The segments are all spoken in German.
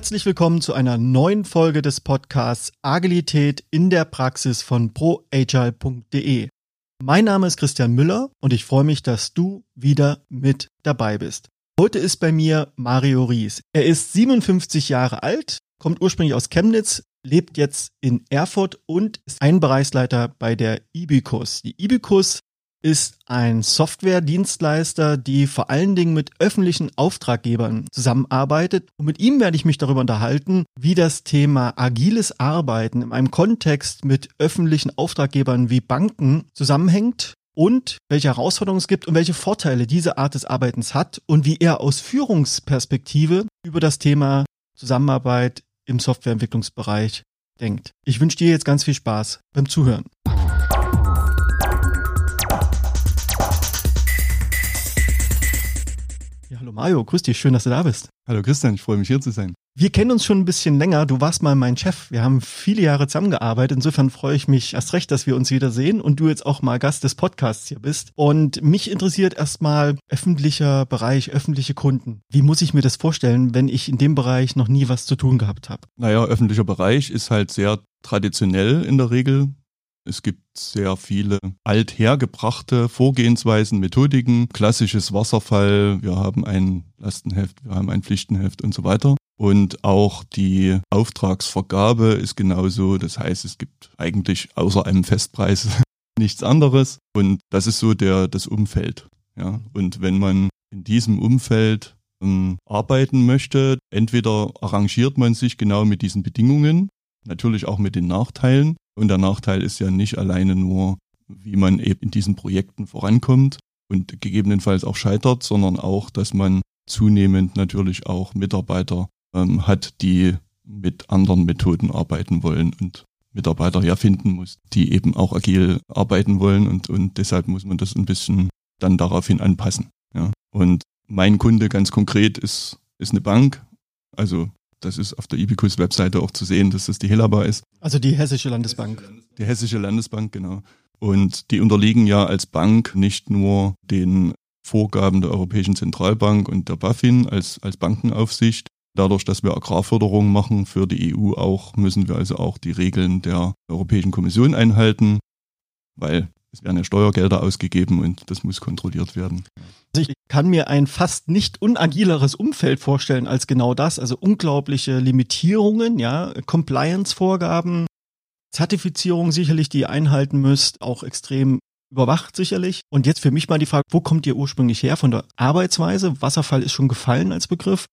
Herzlich willkommen zu einer neuen Folge des Podcasts Agilität in der Praxis von proagile.de. Mein Name ist Christian Müller und ich freue mich, dass du wieder mit dabei bist. Heute ist bei mir Mario Ries. Er ist 57 Jahre alt, kommt ursprünglich aus Chemnitz, lebt jetzt in Erfurt und ist ein Bereichsleiter bei der Ibicus. Die Ibicus ist ein Software-Dienstleister, die vor allen Dingen mit öffentlichen Auftraggebern zusammenarbeitet. Und mit ihm werde ich mich darüber unterhalten, wie das Thema agiles Arbeiten in einem Kontext mit öffentlichen Auftraggebern wie Banken zusammenhängt und welche Herausforderungen es gibt und welche Vorteile diese Art des Arbeitens hat und wie er aus Führungsperspektive über das Thema Zusammenarbeit im Softwareentwicklungsbereich denkt. Ich wünsche dir jetzt ganz viel Spaß beim Zuhören. Hallo Mario, grüß dich, schön, dass du da bist. Hallo Christian, ich freue mich hier zu sein. Wir kennen uns schon ein bisschen länger. Du warst mal mein Chef. Wir haben viele Jahre zusammengearbeitet. Insofern freue ich mich erst recht, dass wir uns wiedersehen und du jetzt auch mal Gast des Podcasts hier bist. Und mich interessiert erstmal öffentlicher Bereich, öffentliche Kunden. Wie muss ich mir das vorstellen, wenn ich in dem Bereich noch nie was zu tun gehabt habe? Naja, öffentlicher Bereich ist halt sehr traditionell in der Regel. Es gibt sehr viele althergebrachte Vorgehensweisen, Methodiken, klassisches Wasserfall, wir haben ein Lastenheft, wir haben ein Pflichtenheft und so weiter. Und auch die Auftragsvergabe ist genauso. Das heißt, es gibt eigentlich außer einem Festpreis nichts anderes. Und das ist so der, das Umfeld. Ja. Und wenn man in diesem Umfeld ähm, arbeiten möchte, entweder arrangiert man sich genau mit diesen Bedingungen, natürlich auch mit den Nachteilen, und der Nachteil ist ja nicht alleine nur, wie man eben in diesen Projekten vorankommt und gegebenenfalls auch scheitert, sondern auch, dass man zunehmend natürlich auch Mitarbeiter ähm, hat, die mit anderen Methoden arbeiten wollen und Mitarbeiter ja finden muss, die eben auch agil arbeiten wollen und, und deshalb muss man das ein bisschen dann daraufhin anpassen. Ja. Und mein Kunde ganz konkret ist, ist eine Bank, also das ist auf der Ibicus Webseite auch zu sehen, dass das die Helaba ist. Also die Hessische Landesbank. Die Hessische Landesbank, genau. Und die unterliegen ja als Bank nicht nur den Vorgaben der Europäischen Zentralbank und der BaFin als, als Bankenaufsicht. Dadurch, dass wir Agrarförderung machen für die EU auch, müssen wir also auch die Regeln der Europäischen Kommission einhalten, weil es werden ja Steuergelder ausgegeben und das muss kontrolliert werden. Also ich kann mir ein fast nicht unagileres Umfeld vorstellen als genau das. Also unglaubliche Limitierungen, ja, Compliance-Vorgaben, Zertifizierung sicherlich, die ihr einhalten müsst, auch extrem überwacht sicherlich. Und jetzt für mich mal die Frage, wo kommt ihr ursprünglich her von der Arbeitsweise? Wasserfall ist schon gefallen als Begriff.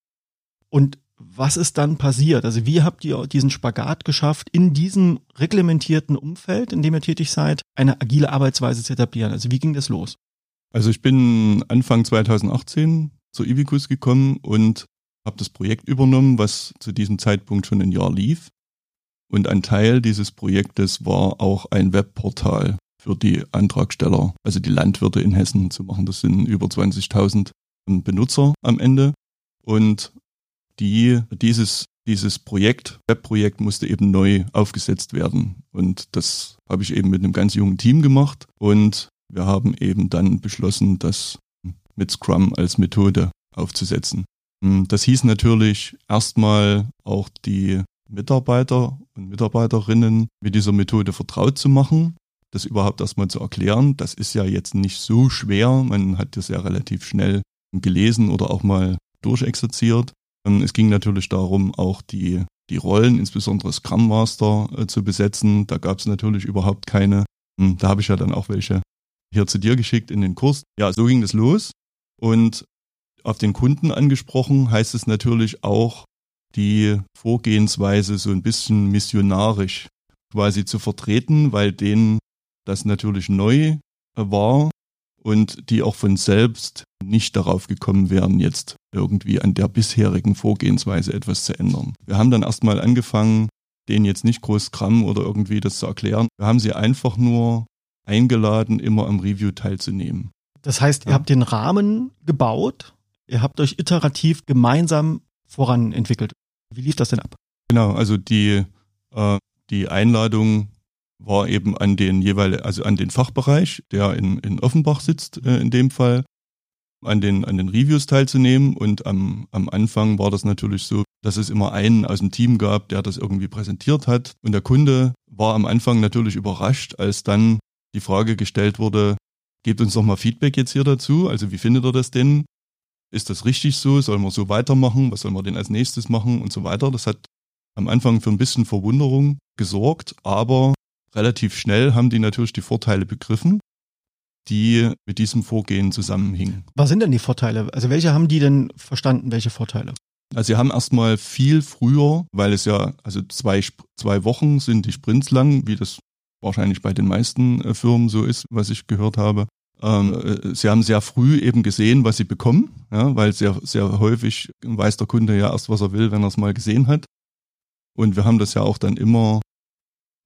Und was ist dann passiert? Also wie habt ihr diesen Spagat geschafft, in diesem reglementierten Umfeld, in dem ihr tätig seid, eine agile Arbeitsweise zu etablieren? Also wie ging das los? Also ich bin Anfang 2018 zur Ivicus gekommen und habe das Projekt übernommen, was zu diesem Zeitpunkt schon ein Jahr lief. Und ein Teil dieses Projektes war auch ein Webportal für die Antragsteller, also die Landwirte in Hessen zu machen. Das sind über 20.000 Benutzer am Ende. Und die, dieses, dieses Projekt, Webprojekt musste eben neu aufgesetzt werden. Und das habe ich eben mit einem ganz jungen Team gemacht. Und wir haben eben dann beschlossen, das mit Scrum als Methode aufzusetzen. Hm, das hieß natürlich erstmal auch die Mitarbeiter und Mitarbeiterinnen mit dieser Methode vertraut zu machen, das überhaupt erstmal zu erklären. Das ist ja jetzt nicht so schwer. Man hat das ja relativ schnell gelesen oder auch mal durchexerziert. Ähm, es ging natürlich darum, auch die, die Rollen, insbesondere Scrum Master, äh, zu besetzen. Da gab es natürlich überhaupt keine. Hm, da habe ich ja dann auch welche hier zu dir geschickt in den Kurs. Ja, so ging es los. Und auf den Kunden angesprochen heißt es natürlich auch, die Vorgehensweise so ein bisschen missionarisch quasi zu vertreten, weil denen das natürlich neu war und die auch von selbst nicht darauf gekommen wären, jetzt irgendwie an der bisherigen Vorgehensweise etwas zu ändern. Wir haben dann erstmal angefangen, denen jetzt nicht groß Scrum oder irgendwie das zu erklären. Wir haben sie einfach nur eingeladen, immer am Review teilzunehmen. Das heißt, ihr ja. habt den Rahmen gebaut, ihr habt euch iterativ gemeinsam voran entwickelt. Wie lief das denn ab? Genau, also die, äh, die Einladung war eben an den jeweiligen, also an den Fachbereich, der in, in Offenbach sitzt äh, in dem Fall. an den, an den Reviews teilzunehmen. Und am, am Anfang war das natürlich so, dass es immer einen aus dem Team gab, der das irgendwie präsentiert hat. Und der Kunde war am Anfang natürlich überrascht, als dann die Frage gestellt wurde, gebt uns doch mal Feedback jetzt hier dazu. Also wie findet ihr das denn? Ist das richtig so? Sollen wir so weitermachen? Was sollen wir denn als nächstes machen? Und so weiter. Das hat am Anfang für ein bisschen Verwunderung gesorgt, aber relativ schnell haben die natürlich die Vorteile begriffen die mit diesem Vorgehen zusammenhingen. Was sind denn die Vorteile? Also welche haben die denn verstanden, welche Vorteile? Also sie haben erstmal viel früher, weil es ja, also zwei, zwei Wochen sind die Sprints lang, wie das wahrscheinlich bei den meisten äh, Firmen so ist, was ich gehört habe. Ähm, äh, sie haben sehr früh eben gesehen, was sie bekommen, ja, weil sehr, sehr häufig weiß der Kunde ja erst, was er will, wenn er es mal gesehen hat. Und wir haben das ja auch dann immer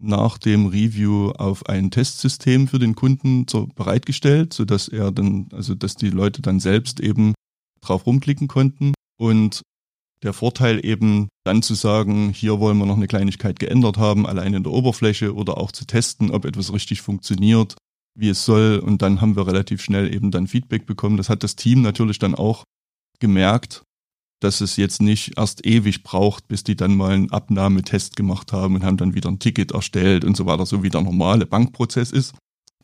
nach dem Review auf ein Testsystem für den Kunden so bereitgestellt, so dass er dann, also dass die Leute dann selbst eben drauf rumklicken konnten und der Vorteil eben dann zu sagen, hier wollen wir noch eine Kleinigkeit geändert haben, allein in der Oberfläche oder auch zu testen, ob etwas richtig funktioniert, wie es soll und dann haben wir relativ schnell eben dann Feedback bekommen. Das hat das Team natürlich dann auch gemerkt, dass es jetzt nicht erst ewig braucht, bis die dann mal einen Abnahmetest gemacht haben und haben dann wieder ein Ticket erstellt und so weiter, so wie der normale Bankprozess ist,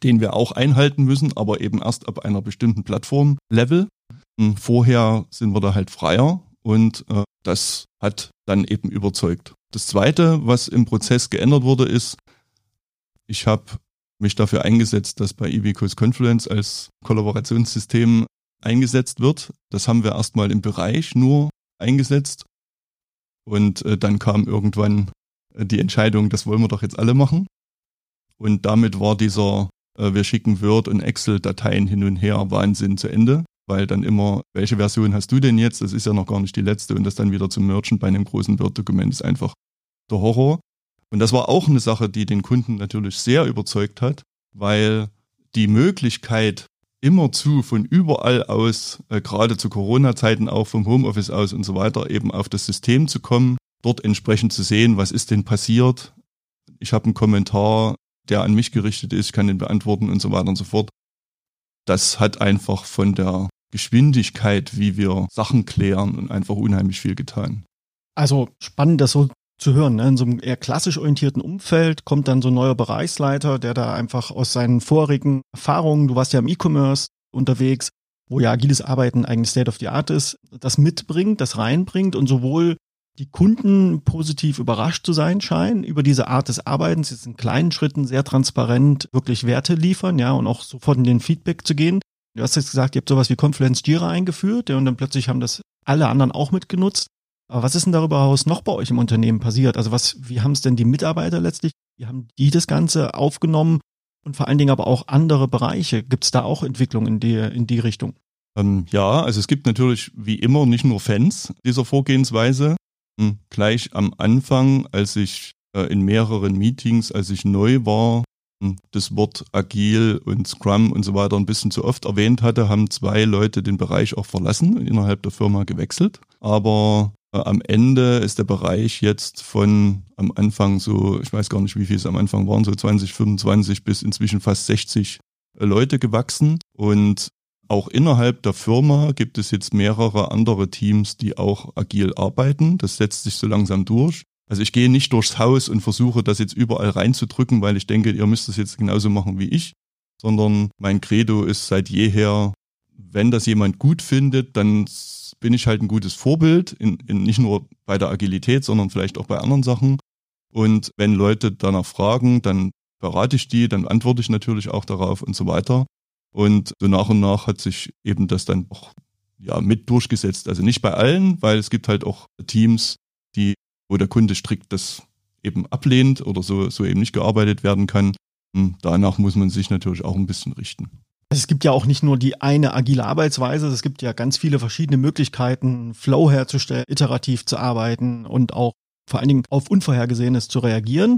den wir auch einhalten müssen, aber eben erst ab einer bestimmten Plattform-Level. Vorher sind wir da halt freier und äh, das hat dann eben überzeugt. Das Zweite, was im Prozess geändert wurde, ist, ich habe mich dafür eingesetzt, dass bei Ibicus Confluence als Kollaborationssystem eingesetzt wird. Das haben wir erstmal im Bereich nur eingesetzt. Und äh, dann kam irgendwann äh, die Entscheidung, das wollen wir doch jetzt alle machen. Und damit war dieser, äh, wir schicken Word und Excel-Dateien hin und her Wahnsinn zu Ende, weil dann immer, welche Version hast du denn jetzt? Das ist ja noch gar nicht die letzte und das dann wieder zu merchen bei einem großen Word-Dokument ist einfach der Horror. Und das war auch eine Sache, die den Kunden natürlich sehr überzeugt hat, weil die Möglichkeit, immerzu von überall aus, äh, gerade zu Corona-Zeiten auch vom Homeoffice aus und so weiter, eben auf das System zu kommen, dort entsprechend zu sehen, was ist denn passiert. Ich habe einen Kommentar, der an mich gerichtet ist, kann den beantworten und so weiter und so fort. Das hat einfach von der Geschwindigkeit, wie wir Sachen klären und einfach unheimlich viel getan. Also spannend, das so zu hören. Ne? In so einem eher klassisch orientierten Umfeld kommt dann so ein neuer Bereichsleiter, der da einfach aus seinen vorigen Erfahrungen, du warst ja im E-Commerce unterwegs, wo ja agiles Arbeiten eigentlich State of the Art ist, das mitbringt, das reinbringt und sowohl die Kunden positiv überrascht zu sein scheinen über diese Art des Arbeitens, jetzt in kleinen Schritten sehr transparent wirklich Werte liefern, ja, und auch sofort in den Feedback zu gehen. Du hast jetzt gesagt, ihr habt sowas wie Confluence Jira eingeführt, und dann plötzlich haben das alle anderen auch mitgenutzt. Aber was ist denn darüber hinaus noch bei euch im Unternehmen passiert? Also was, wie haben es denn die Mitarbeiter letztlich, wie haben die das Ganze aufgenommen und vor allen Dingen aber auch andere Bereiche? Gibt es da auch Entwicklungen in die, in die Richtung? Ähm, ja, also es gibt natürlich wie immer nicht nur Fans dieser Vorgehensweise. Hm, gleich am Anfang, als ich äh, in mehreren Meetings, als ich neu war, das Wort agil und Scrum und so weiter ein bisschen zu oft erwähnt hatte, haben zwei Leute den Bereich auch verlassen und innerhalb der Firma gewechselt. Aber äh, am Ende ist der Bereich jetzt von am Anfang so, ich weiß gar nicht, wie viel es am Anfang waren, so 20, 25 bis inzwischen fast 60 äh, Leute gewachsen. Und auch innerhalb der Firma gibt es jetzt mehrere andere Teams, die auch agil arbeiten. Das setzt sich so langsam durch. Also ich gehe nicht durchs Haus und versuche das jetzt überall reinzudrücken, weil ich denke, ihr müsst das jetzt genauso machen wie ich, sondern mein Credo ist seit jeher, wenn das jemand gut findet, dann bin ich halt ein gutes Vorbild, in, in nicht nur bei der Agilität, sondern vielleicht auch bei anderen Sachen. Und wenn Leute danach fragen, dann berate ich die, dann antworte ich natürlich auch darauf und so weiter. Und so nach und nach hat sich eben das dann auch ja, mit durchgesetzt. Also nicht bei allen, weil es gibt halt auch Teams, die, wo der Kunde strikt das eben ablehnt oder so, so eben nicht gearbeitet werden kann. Und danach muss man sich natürlich auch ein bisschen richten. Also es gibt ja auch nicht nur die eine agile Arbeitsweise, es gibt ja ganz viele verschiedene Möglichkeiten, Flow herzustellen, iterativ zu arbeiten und auch vor allen Dingen auf Unvorhergesehenes zu reagieren.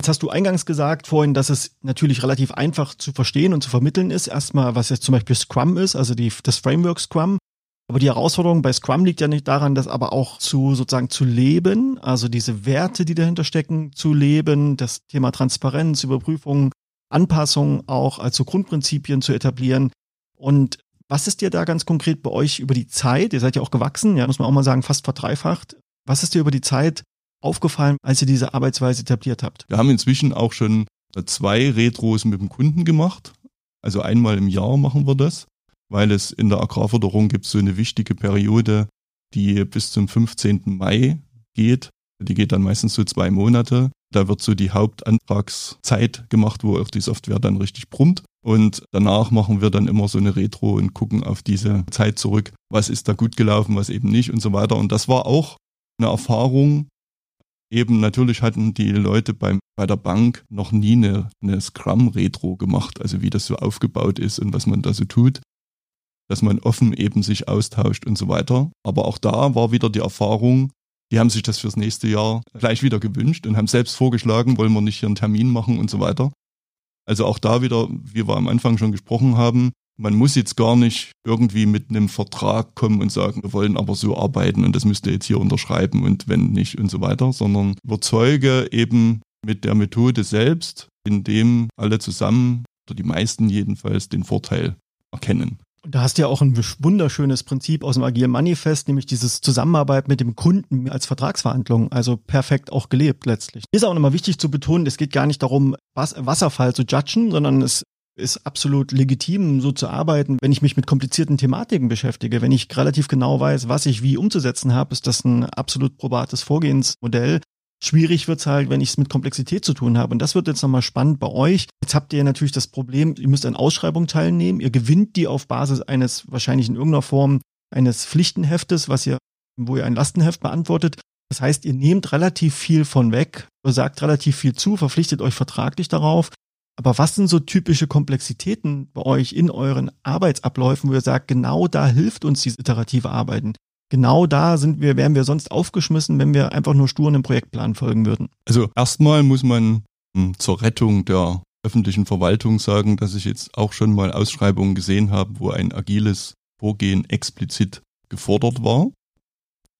Jetzt hast du eingangs gesagt vorhin, dass es natürlich relativ einfach zu verstehen und zu vermitteln ist. Erstmal, was jetzt zum Beispiel Scrum ist, also die, das Framework Scrum. Aber die Herausforderung bei Scrum liegt ja nicht daran, das aber auch zu sozusagen zu leben, also diese Werte, die dahinter stecken, zu leben, das Thema Transparenz, Überprüfung, Anpassungen auch als so Grundprinzipien zu etablieren. Und Was ist dir da ganz konkret bei euch über die Zeit, ihr seid ja auch gewachsen, ja, muss man auch mal sagen, fast verdreifacht. Was ist dir über die Zeit aufgefallen, als ihr diese Arbeitsweise etabliert habt? Wir haben inzwischen auch schon zwei Retros mit dem Kunden gemacht. Also einmal im Jahr machen wir das, weil es in der Agrarförderung gibt so eine wichtige Periode, die bis zum 15. Mai geht. Die geht dann meistens so zwei Monate. Da wird so die Hauptantragszeit gemacht, wo auch die Software dann richtig brummt. Und danach machen wir dann immer so eine Retro und gucken auf diese Zeit zurück. Was ist da gut gelaufen, was eben nicht und so weiter. Und das war auch eine Erfahrung. Eben natürlich hatten die Leute beim, bei der Bank noch nie eine, eine Scrum-Retro gemacht, also wie das so aufgebaut ist und was man da so tut dass man offen eben sich austauscht und so weiter. Aber auch da war wieder die Erfahrung, die haben sich das fürs nächste Jahr gleich wieder gewünscht und haben selbst vorgeschlagen, wollen wir nicht hier einen Termin machen und so weiter. Also auch da wieder, wie wir am Anfang schon gesprochen haben, man muss jetzt gar nicht irgendwie mit einem Vertrag kommen und sagen, wir wollen aber so arbeiten und das müsst ihr jetzt hier unterschreiben und wenn nicht und so weiter, sondern überzeuge eben mit der Methode selbst, indem alle zusammen oder die meisten jedenfalls den Vorteil erkennen. Da hast du ja auch ein wunderschönes Prinzip aus dem Agilen Manifest, nämlich dieses Zusammenarbeit mit dem Kunden als Vertragsverhandlung, also perfekt auch gelebt letztlich. Ist auch nochmal wichtig zu betonen, es geht gar nicht darum, Wasserfall zu judgen, sondern es ist absolut legitim, so zu arbeiten. Wenn ich mich mit komplizierten Thematiken beschäftige, wenn ich relativ genau weiß, was ich wie umzusetzen habe, ist das ein absolut probates Vorgehensmodell. Schwierig wird's halt, wenn ich es mit Komplexität zu tun habe. Und das wird jetzt nochmal spannend bei euch. Jetzt habt ihr natürlich das Problem, ihr müsst an Ausschreibungen teilnehmen. Ihr gewinnt die auf Basis eines wahrscheinlich in irgendeiner Form eines Pflichtenheftes, was ihr, wo ihr ein Lastenheft beantwortet. Das heißt, ihr nehmt relativ viel von weg, sagt relativ viel zu, verpflichtet euch vertraglich darauf. Aber was sind so typische Komplexitäten bei euch in euren Arbeitsabläufen, wo ihr sagt, genau da hilft uns dieses iterative Arbeiten? Genau da sind wir, wären wir sonst aufgeschmissen, wenn wir einfach nur stur einem Projektplan folgen würden. Also erstmal muss man hm, zur Rettung der öffentlichen Verwaltung sagen, dass ich jetzt auch schon mal Ausschreibungen gesehen habe, wo ein agiles Vorgehen explizit gefordert war.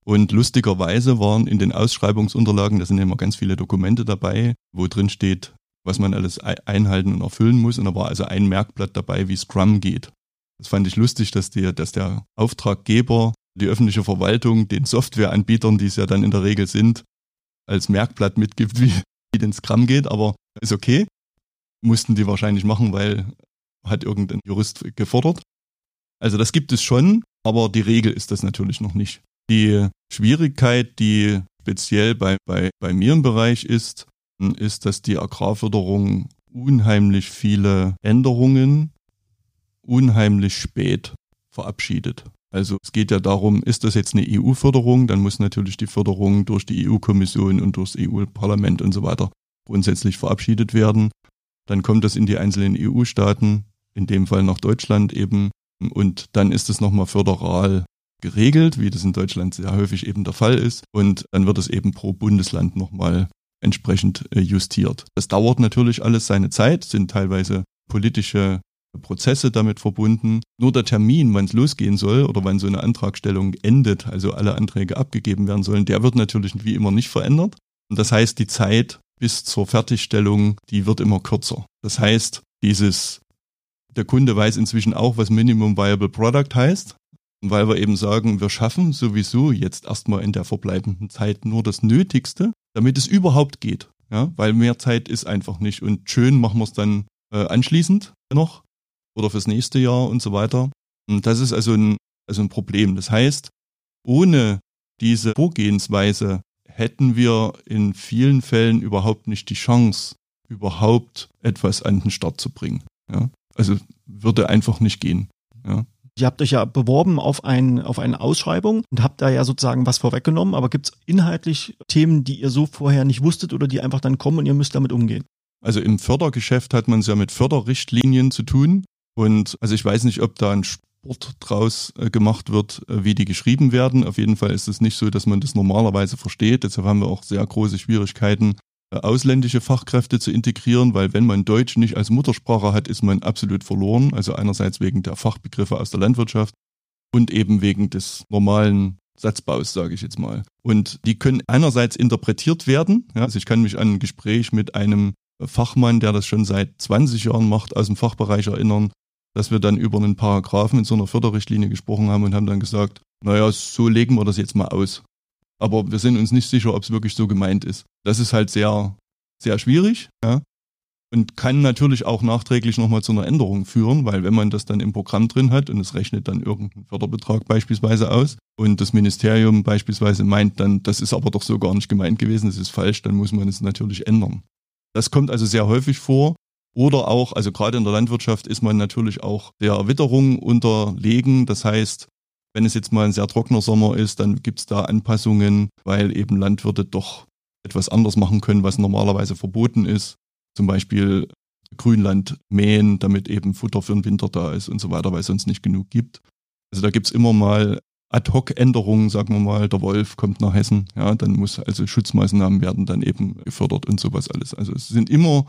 Und lustigerweise waren in den Ausschreibungsunterlagen, da sind immer ganz viele Dokumente dabei, wo drin steht, was man alles einhalten und erfüllen muss. Und da war also ein Merkblatt dabei, wie Scrum geht. Das fand ich lustig, dass der, dass der Auftraggeber die öffentliche Verwaltung den Softwareanbietern, die es ja dann in der Regel sind, als Merkblatt mitgibt, wie, wie den Scrum geht, aber ist okay. Mussten die wahrscheinlich machen, weil hat irgendein Jurist gefordert. Also das gibt es schon, aber die Regel ist das natürlich noch nicht. Die Schwierigkeit, die speziell bei, bei, bei mir im Bereich ist, ist, dass die Agrarförderung unheimlich viele Änderungen unheimlich spät verabschiedet. Also es geht ja darum, ist das jetzt eine EU-Förderung, dann muss natürlich die Förderung durch die EU-Kommission und durchs EU-Parlament und so weiter grundsätzlich verabschiedet werden. Dann kommt das in die einzelnen EU-Staaten, in dem Fall nach Deutschland eben, und dann ist es nochmal föderal geregelt, wie das in Deutschland sehr häufig eben der Fall ist. Und dann wird es eben pro Bundesland nochmal entsprechend äh, justiert. Das dauert natürlich alles seine Zeit, sind teilweise politische Prozesse damit verbunden. Nur der Termin, wann es losgehen soll oder wann so eine Antragstellung endet, also alle Anträge abgegeben werden sollen, der wird natürlich wie immer nicht verändert. Und das heißt, die Zeit bis zur Fertigstellung, die wird immer kürzer. Das heißt, dieses, der Kunde weiß inzwischen auch, was Minimum Viable Product heißt, weil wir eben sagen, wir schaffen sowieso jetzt erstmal in der verbleibenden Zeit nur das Nötigste, damit es überhaupt geht. Ja, weil mehr Zeit ist einfach nicht. Und schön machen wir es dann äh, anschließend noch oder fürs nächste Jahr und so weiter. Und das ist also ein, also ein Problem. Das heißt, ohne diese Vorgehensweise hätten wir in vielen Fällen überhaupt nicht die Chance, überhaupt etwas an den Start zu bringen. Ja? Also würde einfach nicht gehen. Ja? Ihr habt euch ja beworben auf, ein, auf eine Ausschreibung und habt da ja sozusagen was vorweggenommen, aber gibt es inhaltlich Themen, die ihr so vorher nicht wusstet oder die einfach dann kommen und ihr müsst damit umgehen? Also im Fördergeschäft hat man es ja mit Förderrichtlinien zu tun. Und also ich weiß nicht, ob da ein Sport draus äh, gemacht wird, äh, wie die geschrieben werden. Auf jeden Fall ist es nicht so, dass man das normalerweise versteht. Deshalb haben wir auch sehr große Schwierigkeiten, äh, ausländische Fachkräfte zu integrieren, weil wenn man Deutsch nicht als Muttersprache hat, ist man absolut verloren. Also einerseits wegen der Fachbegriffe aus der Landwirtschaft und eben wegen des normalen Satzbaus, sage ich jetzt mal. Und die können einerseits interpretiert werden. Ja, also ich kann mich an ein Gespräch mit einem Fachmann, der das schon seit 20 Jahren macht, aus dem Fachbereich erinnern, dass wir dann über einen Paragraphen in so einer Förderrichtlinie gesprochen haben und haben dann gesagt, naja, so legen wir das jetzt mal aus. Aber wir sind uns nicht sicher, ob es wirklich so gemeint ist. Das ist halt sehr, sehr schwierig, ja. Und kann natürlich auch nachträglich nochmal zu einer Änderung führen, weil wenn man das dann im Programm drin hat und es rechnet dann irgendeinen Förderbetrag beispielsweise aus und das Ministerium beispielsweise meint dann, das ist aber doch so gar nicht gemeint gewesen, das ist falsch, dann muss man es natürlich ändern. Das kommt also sehr häufig vor. Oder auch, also gerade in der Landwirtschaft ist man natürlich auch der Witterung unterlegen. Das heißt, wenn es jetzt mal ein sehr trockener Sommer ist, dann gibt es da Anpassungen, weil eben Landwirte doch etwas anders machen können, was normalerweise verboten ist. Zum Beispiel Grünland mähen, damit eben Futter für den Winter da ist und so weiter, weil es sonst nicht genug gibt. Also da gibt es immer mal Ad-Hoc-Änderungen, sagen wir mal, der Wolf kommt nach Hessen, ja, dann muss also Schutzmaßnahmen werden dann eben gefördert und sowas alles. Also es sind immer,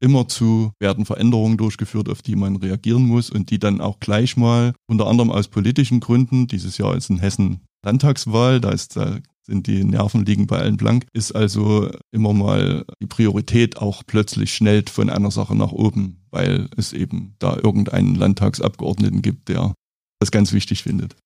immer zu werden Veränderungen durchgeführt, auf die man reagieren muss und die dann auch gleich mal, unter anderem aus politischen Gründen, dieses Jahr ist in Hessen Landtagswahl, da ist, da sind die Nerven liegen bei allen blank, ist also immer mal die Priorität auch plötzlich schnellt von einer Sache nach oben, weil es eben da irgendeinen Landtagsabgeordneten gibt, der das ganz wichtig findet.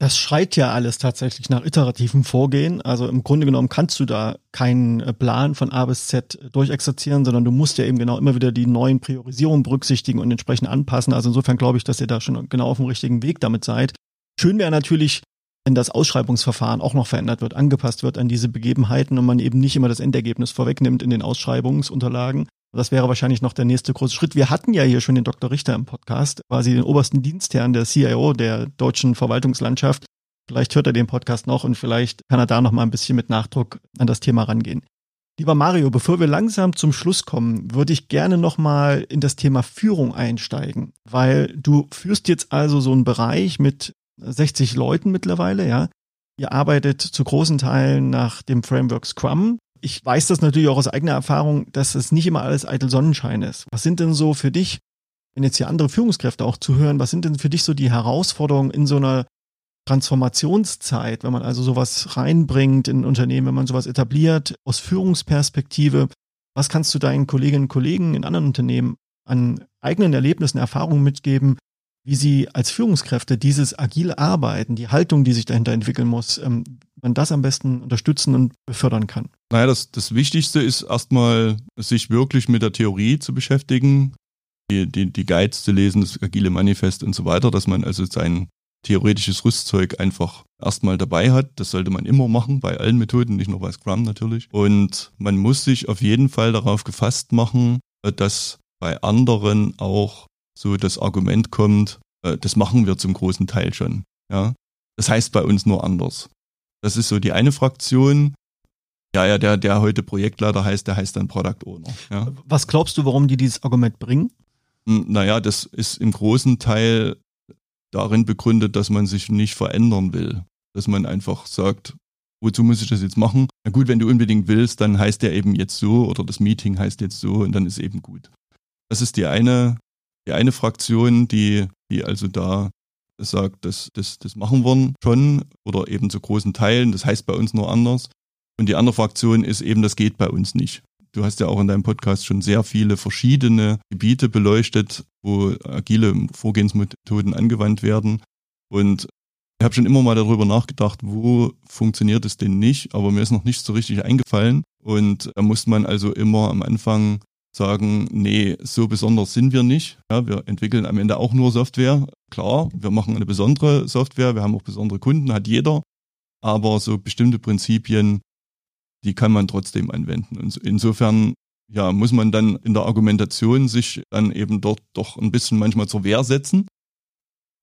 Das schreit ja alles tatsächlich nach iterativem Vorgehen. Also im Grunde genommen kannst du da keinen äh, Plan von A bis Z durchexerzieren, sondern du musst ja eben genau immer wieder die neuen Priorisierungen berücksichtigen und entsprechend anpassen. Also insofern glaube ich, dass ihr da schon genau auf dem richtigen Weg damit seid. Schön wäre natürlich, wenn das Ausschreibungsverfahren auch noch verändert wird, angepasst wird an diese Begebenheiten und man eben nicht immer das Endergebnis vorwegnimmt in den Ausschreibungsunterlagen. Das wäre wahrscheinlich noch der nächste große Schritt. Wir hatten ja hier schon den Dr. Richter im Podcast, quasi den obersten Dienstherrn der CIO der deutschen Verwaltungslandschaft. Vielleicht hört er den Podcast noch und vielleicht kann er da noch mal ein bisschen mit Nachdruck an das Thema rangehen. Lieber Mario, bevor wir langsam zum Schluss kommen, würde ich gerne noch mal in das Thema Führung einsteigen, weil du führst jetzt also so einen Bereich mit 60 Leuten mittlerweile, ja. Ihr arbeitet zu großen Teilen nach dem Framework Scrum. Ich weiß das natürlich auch aus eigener Erfahrung, dass es nicht immer alles eitel Sonnenschein ist. Was sind denn so für dich, wenn jetzt hier andere Führungskräfte auch zuhören, was sind denn für dich so die Herausforderungen in so einer Transformationszeit, wenn man also sowas reinbringt in ein Unternehmen, wenn man sowas etabliert, aus Führungsperspektive, was kannst du deinen Kolleginnen und Kollegen in anderen Unternehmen an eigenen Erlebnissen, Erfahrungen mitgeben, wie sie als Führungskräfte dieses agile Arbeiten, die Haltung, die sich dahinter entwickeln muss, ähm, man das am besten unterstützen und befördern kann? Naja, das, das Wichtigste ist erstmal, sich wirklich mit der Theorie zu beschäftigen, die, die, die Guides zu lesen, das agile Manifest und so weiter, dass man also sein theoretisches Rüstzeug einfach erstmal dabei hat. Das sollte man immer machen, bei allen Methoden, nicht nur bei Scrum natürlich. Und man muss sich auf jeden Fall darauf gefasst machen, dass bei anderen auch so das Argument kommt, äh, das machen wir zum großen Teil schon. Ja, das heißt bei uns nur anders. Das ist so die eine Fraktion. Ja, ja, der, der heute Projektleiter heißt, der heißt dann Product Owner. Ja. Was glaubst du, warum die dieses Argument bringen? Hm, naja, das ist im großen Teil darin begründet, dass man sich nicht verändern will. Dass man einfach sagt, wozu muss ich das jetzt machen? Na gut, wenn du unbedingt willst, dann heißt der eben jetzt so oder das Meeting heißt jetzt so und dann ist eben gut. Das ist die eine die eine Fraktion, die, die also da sagt, das, das, das machen wir schon oder eben zu großen Teilen, das heißt bei uns nur anders. Und die andere Fraktion ist eben, das geht bei uns nicht. Du hast ja auch in deinem Podcast schon sehr viele verschiedene Gebiete beleuchtet, wo agile Vorgehensmethoden angewandt werden. Und ich habe schon immer mal darüber nachgedacht, wo funktioniert es denn nicht, aber mir ist noch nicht so richtig eingefallen. Und da muss man also immer am Anfang sagen, nee, so besonders sind wir nicht. Ja, wir entwickeln am Ende auch nur Software. Klar, wir machen eine besondere Software, wir haben auch besondere Kunden, hat jeder. Aber so bestimmte Prinzipien, die kann man trotzdem anwenden. Und insofern ja, muss man dann in der Argumentation sich dann eben dort doch ein bisschen manchmal zur Wehr setzen.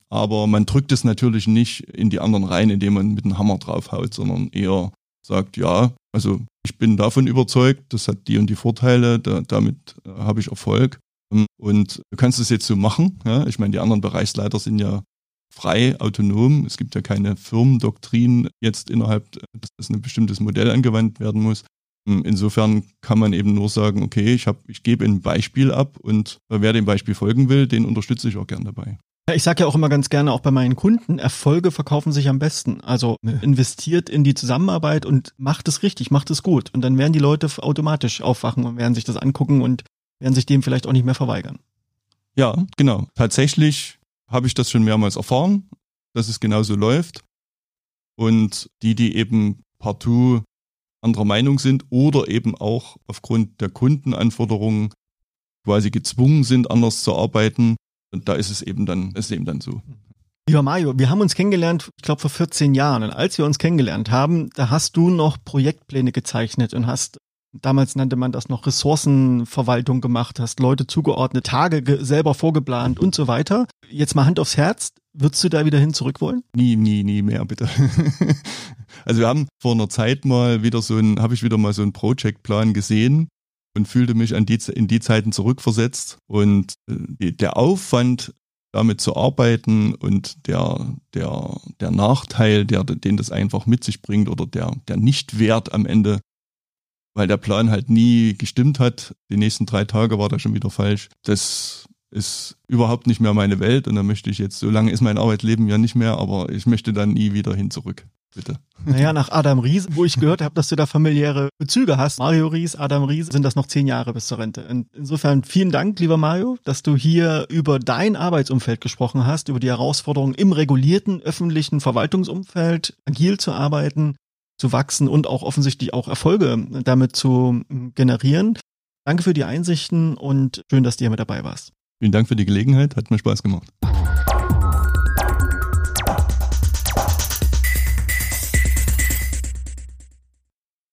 Aber man drückt es natürlich nicht in die anderen rein, indem man mit einem Hammer draufhaut, sondern eher sagt, ja, also ich bin davon überzeugt, das hat die und die Vorteile, da, damit äh, habe ich Erfolg. Ähm, und du kannst es jetzt so machen. Ja? Ich meine, die anderen Bereichsleiter sind ja frei, autonom. Es gibt ja keine Firmendoktrin jetzt innerhalb, dass ein bestimmtes Modell angewandt werden muss. Ähm, insofern kann man eben nur sagen, okay, ich, hab, ich gebe ein Beispiel ab und wer dem Beispiel folgen will, den unterstütze ich auch gern dabei. Ich sage ja auch immer ganz gerne, auch bei meinen Kunden, Erfolge verkaufen sich am besten. Also investiert in die Zusammenarbeit und macht es richtig, macht es gut. Und dann werden die Leute automatisch aufwachen und werden sich das angucken und werden sich dem vielleicht auch nicht mehr verweigern. Ja, genau. Tatsächlich habe ich das schon mehrmals erfahren, dass es genauso läuft. Und die, die eben partout anderer Meinung sind oder eben auch aufgrund der Kundenanforderungen quasi gezwungen sind, anders zu arbeiten, und da ist es eben dann, ist eben dann so. Lieber Mario, wir haben uns kennengelernt, ich glaube vor 14 Jahren. Und als wir uns kennengelernt haben, da hast du noch Projektpläne gezeichnet und hast Damals nannte man das noch Ressourcenverwaltung gemacht, hast Leute zugeordnet, Tage selber vorgeplant und so weiter. Jetzt mal Hand aufs Herz, würdest du da wieder hin zurück wollen? Nie, nie, nie mehr, bitte. also wir haben vor einer Zeit mal wieder so ein, habe ich wieder mal so einen Projectplan gesehen und fühlte mich an die, in die Zeiten zurückversetzt und äh, der Aufwand, damit zu arbeiten und der, der, der Nachteil, der, den das einfach mit sich bringt oder der, der Nichtwert am Ende, weil der Plan halt nie gestimmt hat. Die nächsten drei Tage war da schon wieder falsch. Das ist überhaupt nicht mehr meine Welt und da möchte ich jetzt, so lange ist mein Arbeitsleben ja nicht mehr, aber ich möchte dann nie wieder hin zurück. Bitte. Naja, nach Adam Ries, wo ich gehört habe, dass du da familiäre Bezüge hast, Mario Ries, Adam Ries, sind das noch zehn Jahre bis zur Rente. Und insofern vielen Dank, lieber Mario, dass du hier über dein Arbeitsumfeld gesprochen hast, über die Herausforderungen im regulierten öffentlichen Verwaltungsumfeld agil zu arbeiten, zu wachsen und auch offensichtlich auch Erfolge damit zu generieren. Danke für die Einsichten und schön, dass du hier mit dabei warst. Vielen Dank für die Gelegenheit, hat mir Spaß gemacht.